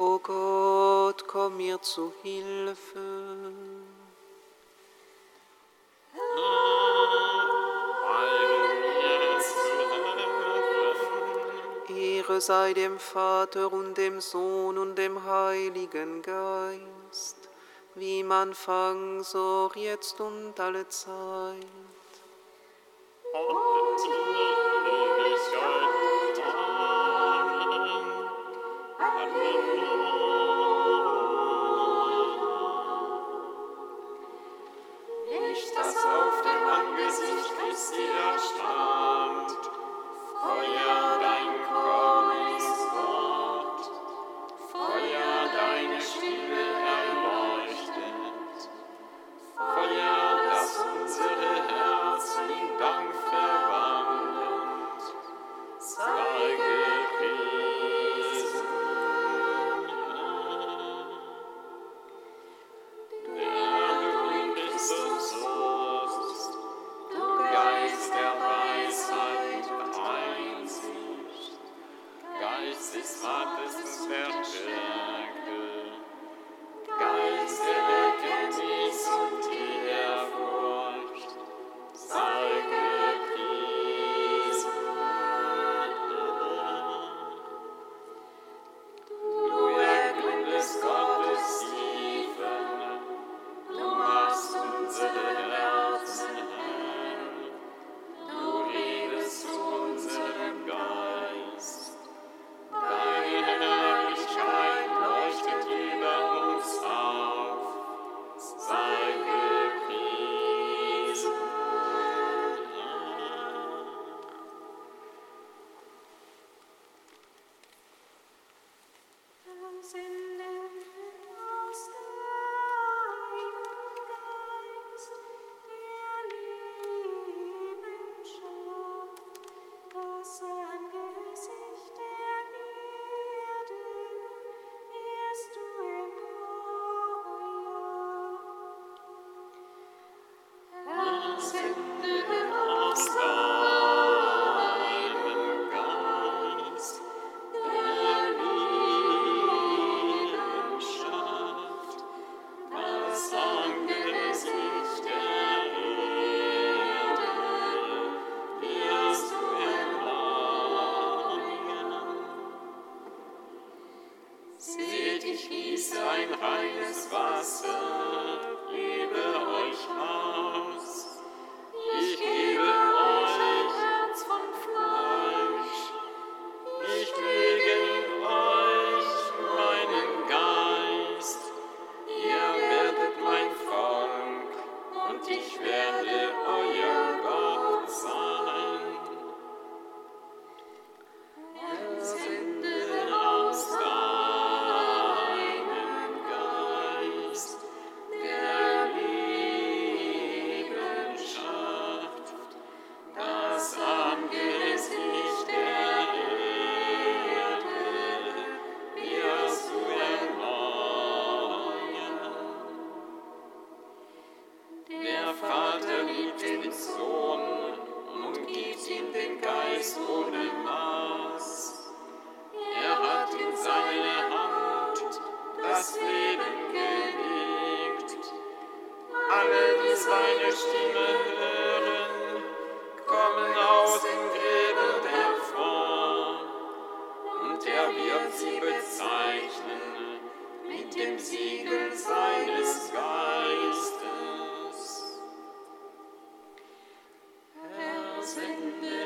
O Gott, komm mir zu Hilfe. Ehre sei dem Vater und dem Sohn und dem Heiligen Geist, wie man Anfang, so jetzt und alle Zeit. Amen. Licht, das auf dem Angesicht Christi erstarrt. thousand.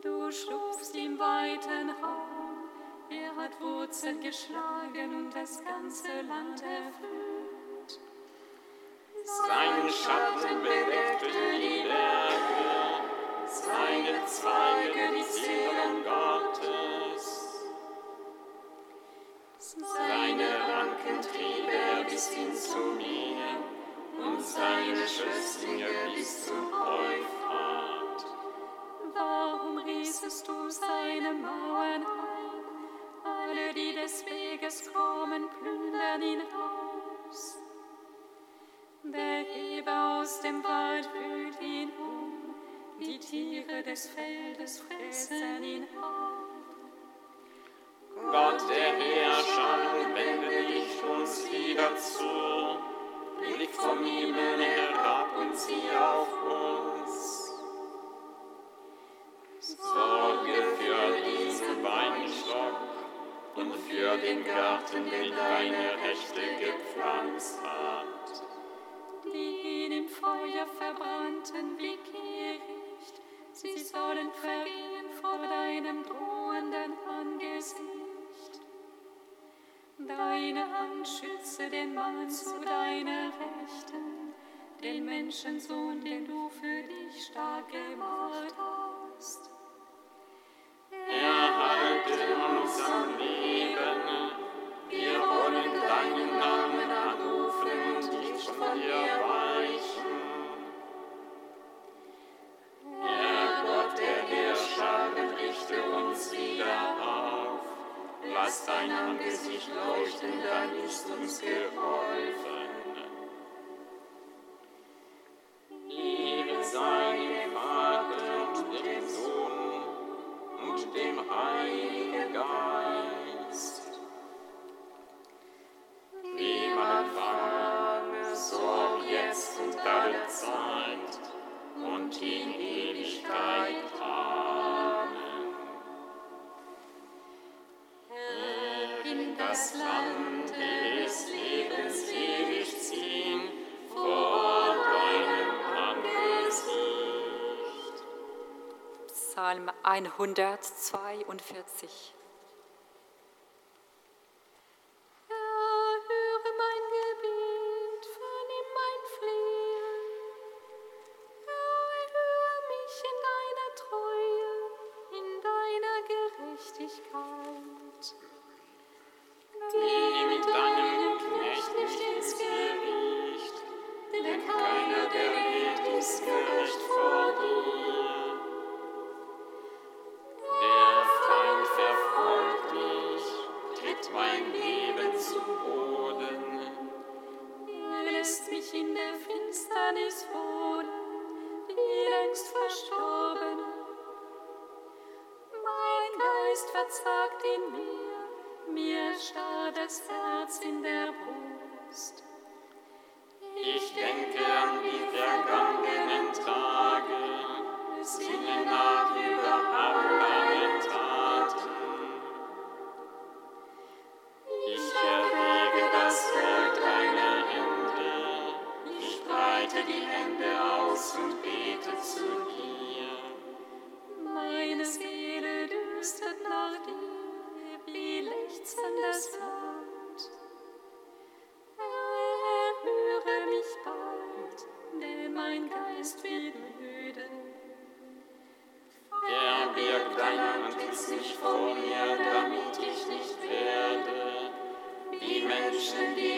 Du schlupfst im weiten Raum, er hat Wurzeln geschlagen und das ganze Land erfüllt. Sein Schatten bedeckte die Berge, seine Zweige die Zielen Gottes. Seine Ranken trieb er bis hin zu mir und seine Schösslinge bis zum Euphrat. Warum riesest du seine Mauern des Weges kommen, plündern ihn aus. Der Heber aus dem Wald wühlt ihn um, die Tiere des Feldes fressen ihn auf. Gott der Herrscher, wende dich uns wieder zu. Blick vom Himmel herab und sieh auf uns. Und für den Garten, den deine Rechte gepflanzt hat. die ihn im Feuer verbrannten wie Kehricht, sie sollen vergehen vor deinem drohenden Angesicht. Deine Hand schütze den Mann zu deiner Rechten, den Menschensohn, den du für dich stark gemacht hast. 142. Beinen und küss mich vor mir, damit ich nicht werde. Wie Menschen, die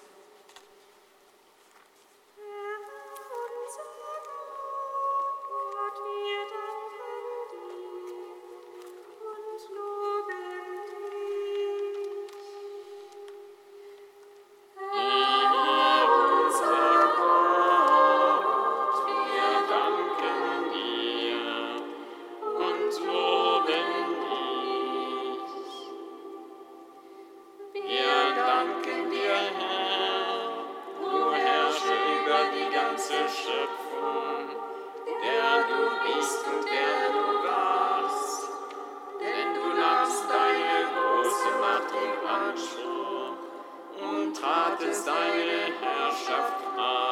trat es deine Herrschaft an.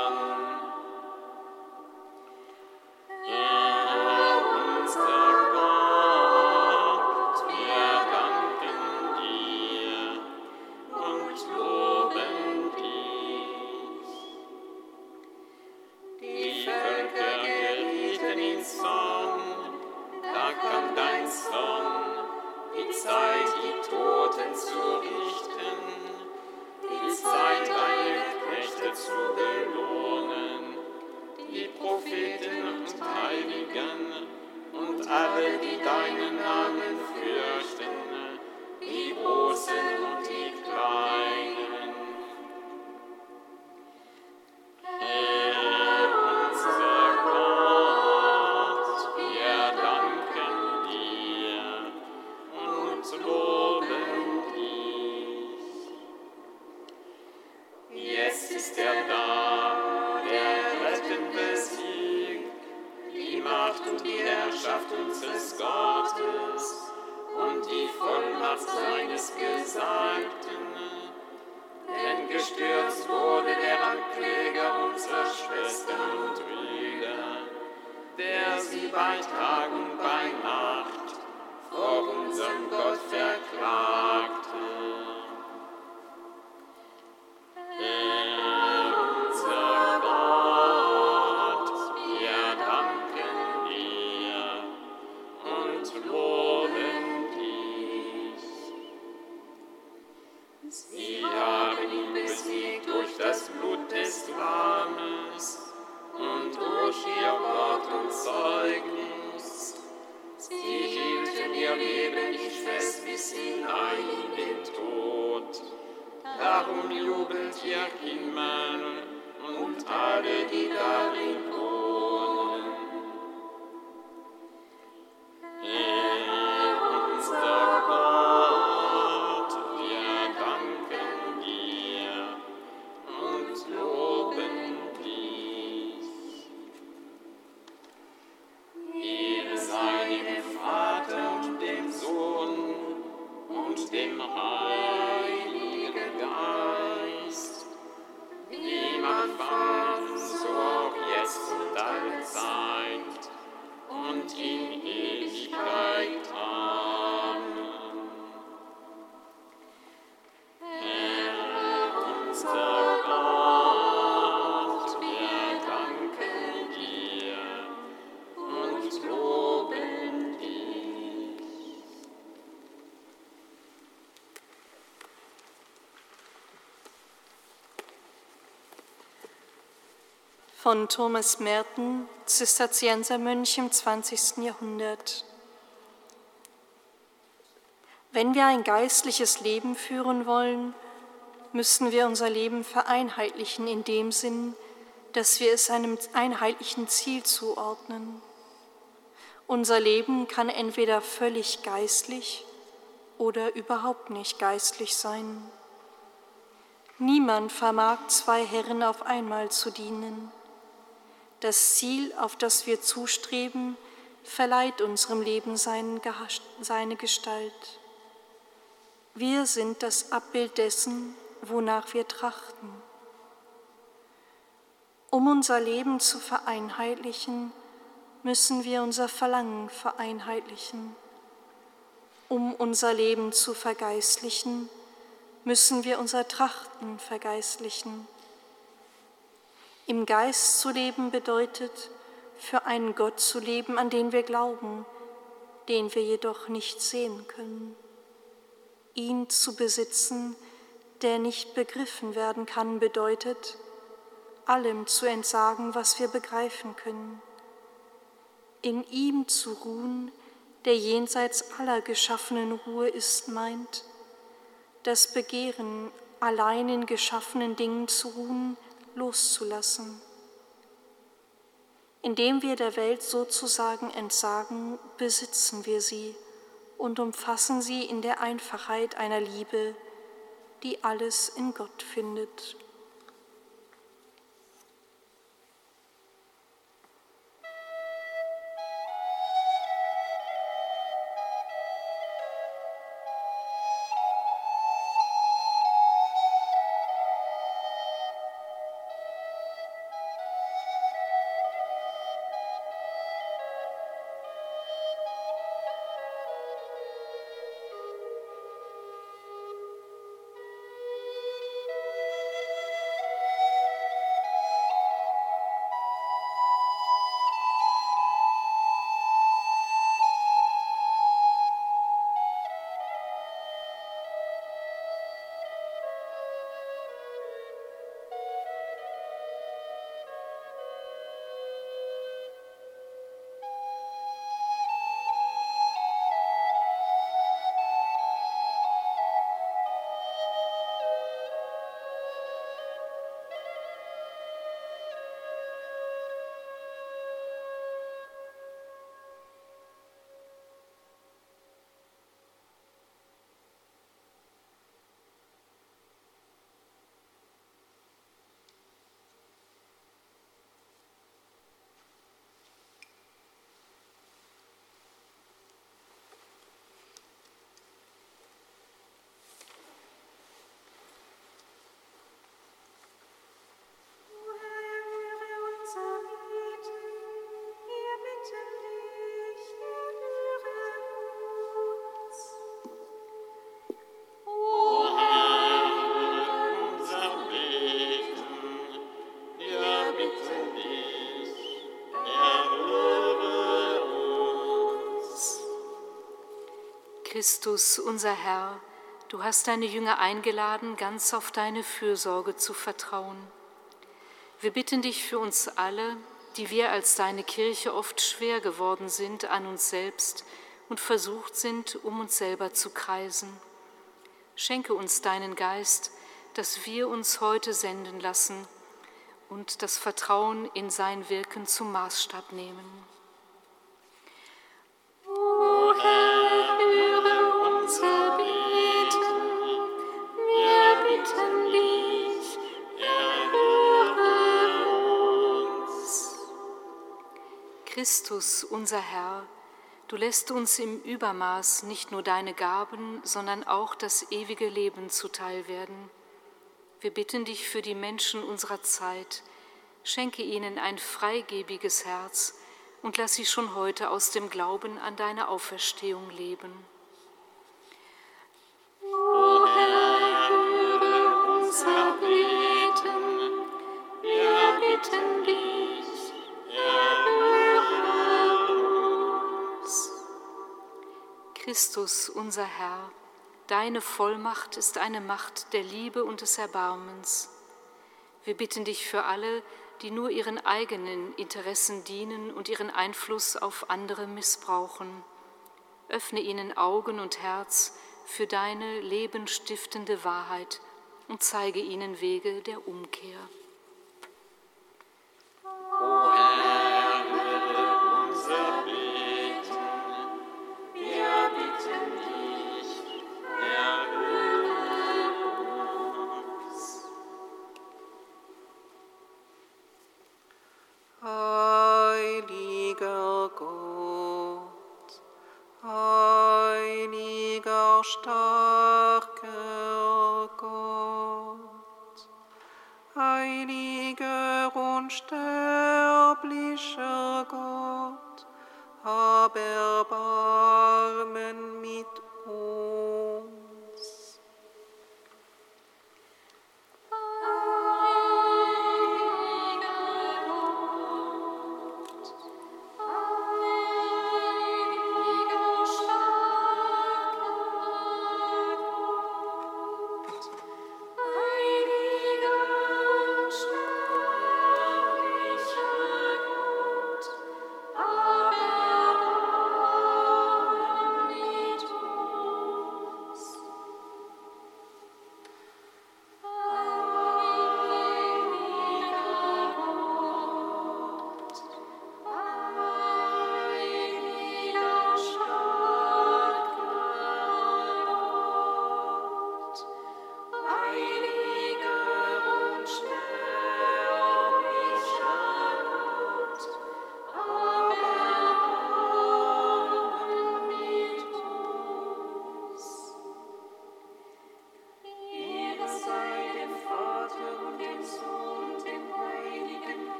und die Herrschaft unseres Gottes und die Vollmacht seines Gesagten. Denn gestürzt wurde der Ankläger unserer Schwestern und Brüder, der sie bei Tag und bei Nacht vor unserem Gott verklagte. Von Thomas Merten, Zisterziensermönch im 20. Jahrhundert. Wenn wir ein geistliches Leben führen wollen, müssen wir unser Leben vereinheitlichen in dem Sinn, dass wir es einem einheitlichen Ziel zuordnen. Unser Leben kann entweder völlig geistlich oder überhaupt nicht geistlich sein. Niemand vermag zwei Herren auf einmal zu dienen. Das Ziel, auf das wir zustreben, verleiht unserem Leben seine Gestalt. Wir sind das Abbild dessen, wonach wir trachten. Um unser Leben zu vereinheitlichen, müssen wir unser Verlangen vereinheitlichen. Um unser Leben zu vergeistlichen, müssen wir unser Trachten vergeistlichen. Im Geist zu leben bedeutet, für einen Gott zu leben, an den wir glauben, den wir jedoch nicht sehen können. Ihn zu besitzen, der nicht begriffen werden kann, bedeutet, allem zu entsagen, was wir begreifen können. In ihm zu ruhen, der jenseits aller geschaffenen Ruhe ist, meint, das Begehren, allein in geschaffenen Dingen zu ruhen, loszulassen. Indem wir der Welt sozusagen entsagen, besitzen wir sie und umfassen sie in der Einfachheit einer Liebe, die alles in Gott findet. Christus, unser Herr, du hast deine Jünger eingeladen, ganz auf deine Fürsorge zu vertrauen. Wir bitten dich für uns alle, die wir als deine Kirche oft schwer geworden sind an uns selbst und versucht sind, um uns selber zu kreisen. Schenke uns deinen Geist, dass wir uns heute senden lassen und das Vertrauen in sein Wirken zum Maßstab nehmen. Christus, unser Herr, du lässt uns im Übermaß nicht nur deine Gaben, sondern auch das ewige Leben zuteil werden. Wir bitten dich für die Menschen unserer Zeit. Schenke ihnen ein freigebiges Herz und lass sie schon heute aus dem Glauben an deine Auferstehung leben. O Herr, höre unser Beten, wir bitten Christus, unser Herr, deine Vollmacht ist eine Macht der Liebe und des Erbarmens. Wir bitten dich für alle, die nur ihren eigenen Interessen dienen und ihren Einfluss auf andere missbrauchen. Öffne ihnen Augen und Herz für deine lebenstiftende Wahrheit und zeige ihnen Wege der Umkehr.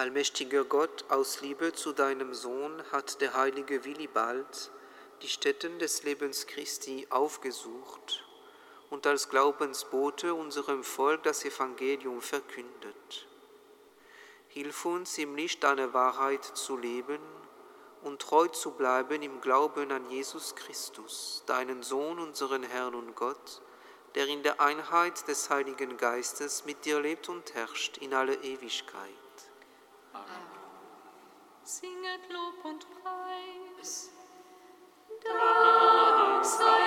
Allmächtiger Gott, aus Liebe zu deinem Sohn hat der heilige Willibald die Stätten des Lebens Christi aufgesucht und als Glaubensbote unserem Volk das Evangelium verkündet. Hilf uns im Licht deiner Wahrheit zu leben und treu zu bleiben im Glauben an Jesus Christus, deinen Sohn, unseren Herrn und Gott, der in der Einheit des Heiligen Geistes mit dir lebt und herrscht in alle Ewigkeit. Singet Lob und Preis. Dank sei